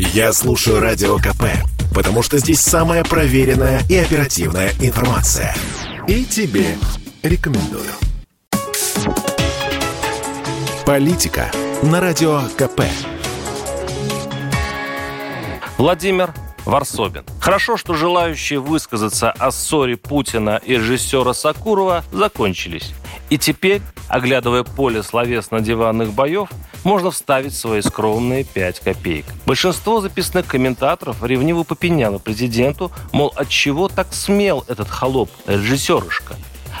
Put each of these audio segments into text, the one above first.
Я слушаю Радио КП, потому что здесь самая проверенная и оперативная информация. И тебе рекомендую. Политика на Радио КП. Владимир Варсобин. Хорошо, что желающие высказаться о ссоре Путина и режиссера Сакурова закончились. И теперь, оглядывая поле словесно-диванных боев, можно вставить свои скромные 5 копеек. Большинство записных комментаторов ревниво попеняло президенту, мол, от чего так смел этот холоп,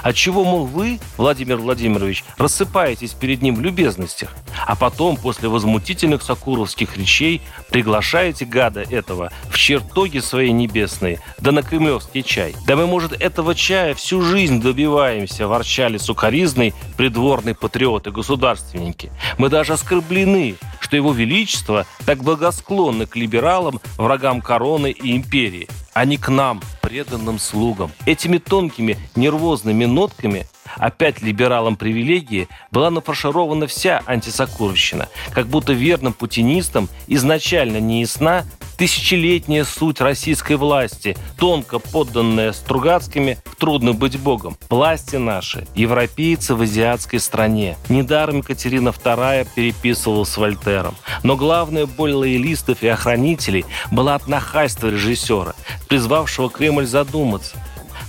режиссерышка – Отчего, мол, вы, Владимир Владимирович, рассыпаетесь перед ним в любезностях, а потом, после возмутительных сокуровских речей, приглашаете гада этого в чертоги свои небесные, да на кремлевский чай. Да мы, может, этого чая всю жизнь добиваемся, ворчали сукаризный придворный патриот и государственники. Мы даже оскорблены, что его величество так благосклонно к либералам, врагам короны и империи а не к нам, преданным слугам. Этими тонкими нервозными нотками опять либералам привилегии была нафарширована вся антисокуровщина, как будто верным путинистам изначально не ясна тысячелетняя суть российской власти, тонко подданная Стругацкими «Трудно быть богом». Власти наши, европейцы в азиатской стране. Недаром Екатерина II переписывала с Вольтером. Но главная боль лоялистов и охранителей была от нахальства режиссера, призвавшего Кремль задуматься,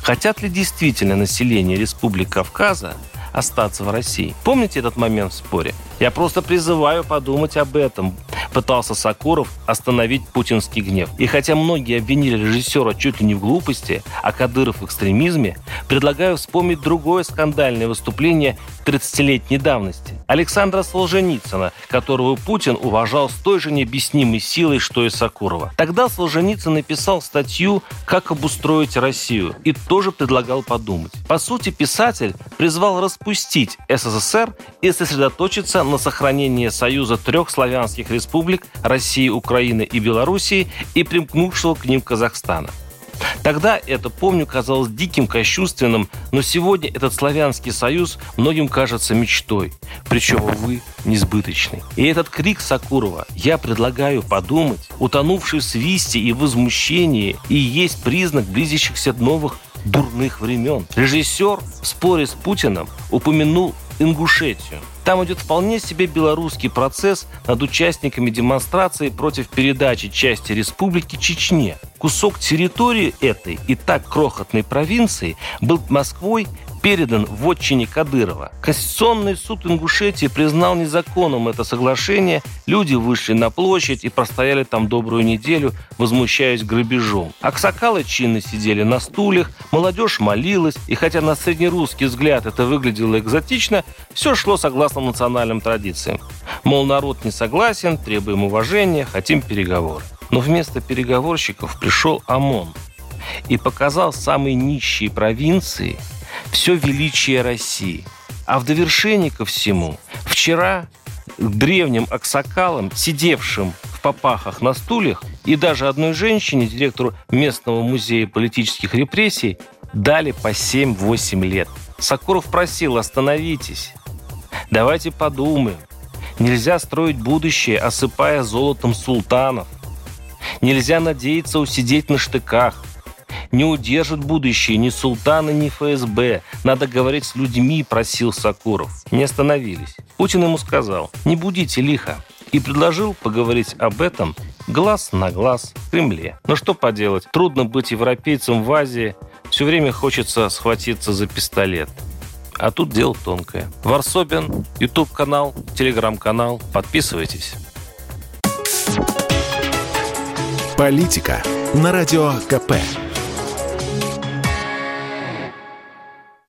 хотят ли действительно население Республики Кавказа остаться в России. Помните этот момент в споре? Я просто призываю подумать об этом. Пытался Сакуров остановить путинский гнев. И хотя многие обвинили режиссера чуть ли не в глупости, а Кадыров в экстремизме, предлагаю вспомнить другое скандальное выступление 30-летней давности. Александра Солженицына, которого Путин уважал с той же необъяснимой силой, что и Сакурова. Тогда Солженицын написал статью «Как обустроить Россию» и тоже предлагал подумать. По сути, писатель призвал распустить СССР и сосредоточиться на сохранении союза трех славянских республик России, Украины и Белоруссии и примкнувшего к ним Казахстана. Тогда это, помню, казалось диким, кощунственным, но сегодня этот славянский союз многим кажется мечтой, причем, увы, несбыточной. И этот крик Сакурова «Я предлагаю подумать», утонувший в свисте и возмущении, и есть признак близящихся новых дурных времен. Режиссер в споре с Путиным упомянул Ингушетию. Там идет вполне себе белорусский процесс над участниками демонстрации против передачи части республики Чечне. Кусок территории этой и так крохотной провинции был Москвой передан в отчине Кадырова. Конституционный суд Ингушетии признал незаконным это соглашение. Люди вышли на площадь и простояли там добрую неделю, возмущаясь грабежом. Аксакалы чинно сидели на стульях, молодежь молилась, и хотя на среднерусский взгляд это выглядело экзотично, все шло согласно национальным традициям. Мол, народ не согласен, требуем уважения, хотим переговоры. Но вместо переговорщиков пришел ОМОН и показал самые нищие провинции – все величие России. А в довершение ко всему, вчера древним аксакалам, сидевшим в попахах на стульях, и даже одной женщине, директору местного музея политических репрессий, дали по 7-8 лет. Сакуров просил, остановитесь, давайте подумаем. Нельзя строить будущее, осыпая золотом султанов. Нельзя надеяться усидеть на штыках не удержит будущее ни султана, ни ФСБ. Надо говорить с людьми, просил Сакуров. Не остановились. Путин ему сказал, не будите лихо. И предложил поговорить об этом глаз на глаз в Кремле. Но что поделать, трудно быть европейцем в Азии. Все время хочется схватиться за пистолет. А тут дело тонкое. Варсобин, YouTube-канал, Telegram-канал. Подписывайтесь. Политика на радио КП.